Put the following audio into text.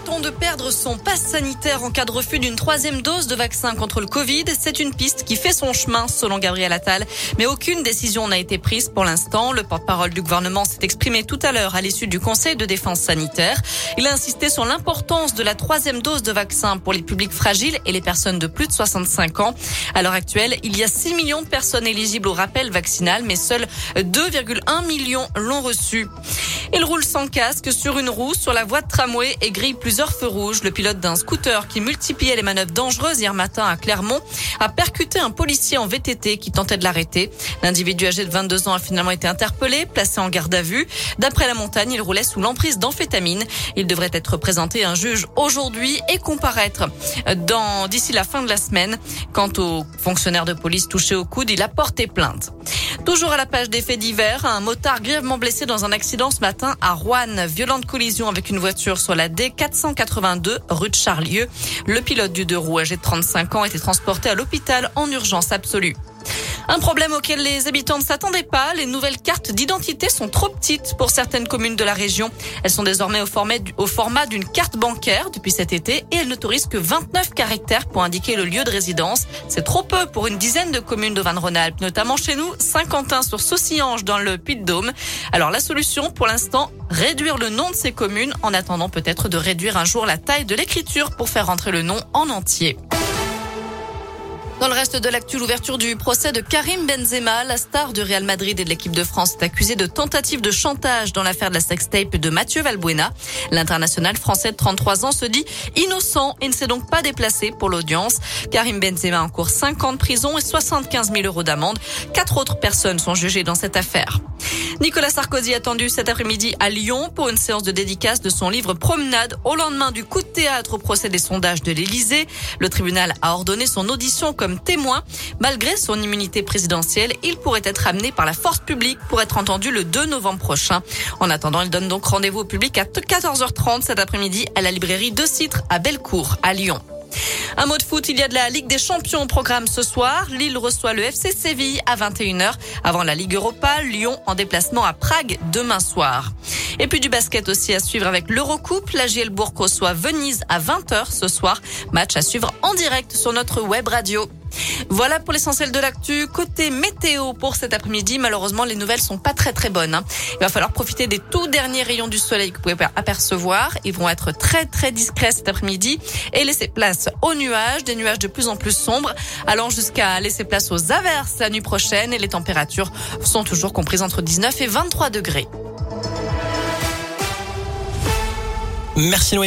Risque-t-on de perdre son passe sanitaire en cas de refus d'une troisième dose de vaccin contre le Covid C'est une piste qui fait son chemin, selon Gabriel Attal. Mais aucune décision n'a été prise pour l'instant. Le porte-parole du gouvernement s'est exprimé tout à l'heure à l'issue du Conseil de défense sanitaire. Il a insisté sur l'importance de la troisième dose de vaccin pour les publics fragiles et les personnes de plus de 65 ans. À l'heure actuelle, il y a 6 millions de personnes éligibles au rappel vaccinal, mais seuls 2,1 millions l'ont reçu. Il roule sans casque sur une roue sur la voie de tramway et grille plusieurs feux rouges. Le pilote d'un scooter qui multipliait les manœuvres dangereuses hier matin à Clermont a percuté un policier en VTT qui tentait de l'arrêter. L'individu âgé de 22 ans a finalement été interpellé, placé en garde à vue. D'après la montagne, il roulait sous l'emprise d'amphétamine. Il devrait être présenté à un juge aujourd'hui et comparaître dans d'ici la fin de la semaine. Quant au fonctionnaire de police touché au coude, il a porté plainte. Toujours à la page des faits divers, un motard grièvement blessé dans un accident ce matin à Rouen. Violente collision avec une voiture sur la D482 rue de Charlieu. Le pilote du deux roues âgé de 35 ans était transporté à l'hôpital en urgence absolue. Un problème auquel les habitants ne s'attendaient pas, les nouvelles cartes d'identité sont trop petites pour certaines communes de la région. Elles sont désormais au format d'une carte bancaire depuis cet été et elles n'autorisent que 29 caractères pour indiquer le lieu de résidence. C'est trop peu pour une dizaine de communes d'Auvergne-Rhône-Alpes, notamment chez nous, Saint-Quentin sur Saucillange dans le Puy-de-Dôme. Alors la solution pour l'instant, réduire le nom de ces communes en attendant peut-être de réduire un jour la taille de l'écriture pour faire entrer le nom en entier. Dans le reste de l'actu, l'ouverture du procès de Karim Benzema, la star du Real Madrid et de l'équipe de France, est accusé de tentative de chantage dans l'affaire de la sextape de Mathieu Valbuena. L'international français de 33 ans se dit innocent et ne s'est donc pas déplacé pour l'audience. Karim Benzema encourt 5 ans de prison et 75 000 euros d'amende. Quatre autres personnes sont jugées dans cette affaire. Nicolas Sarkozy attendu cet après-midi à Lyon pour une séance de dédicace de son livre Promenade au lendemain du coup de théâtre au procès des sondages de l'Élysée. Le tribunal a ordonné son audition comme témoin. Malgré son immunité présidentielle, il pourrait être amené par la force publique pour être entendu le 2 novembre prochain. En attendant, il donne donc rendez-vous au public à 14h30 cet après-midi à la librairie de Citre à Bellecour à Lyon. Un mot de foot, il y a de la Ligue des Champions au programme ce soir. Lille reçoit le FC Séville à 21h avant la Ligue Europa. Lyon en déplacement à Prague demain soir. Et puis du basket aussi à suivre avec l'Eurocoupe. La Gielbourg reçoit Venise à 20h ce soir. Match à suivre en direct sur notre web radio. Voilà pour l'essentiel de l'actu. Côté météo pour cet après-midi, malheureusement, les nouvelles sont pas très très bonnes. Hein. Il va falloir profiter des tout derniers rayons du soleil que vous pouvez apercevoir. Ils vont être très très discrets cet après-midi et laisser place aux nuages, des nuages de plus en plus sombres, allant jusqu'à laisser place aux averses la nuit prochaine et les températures sont toujours comprises entre 19 et 23 degrés. Merci Noémie.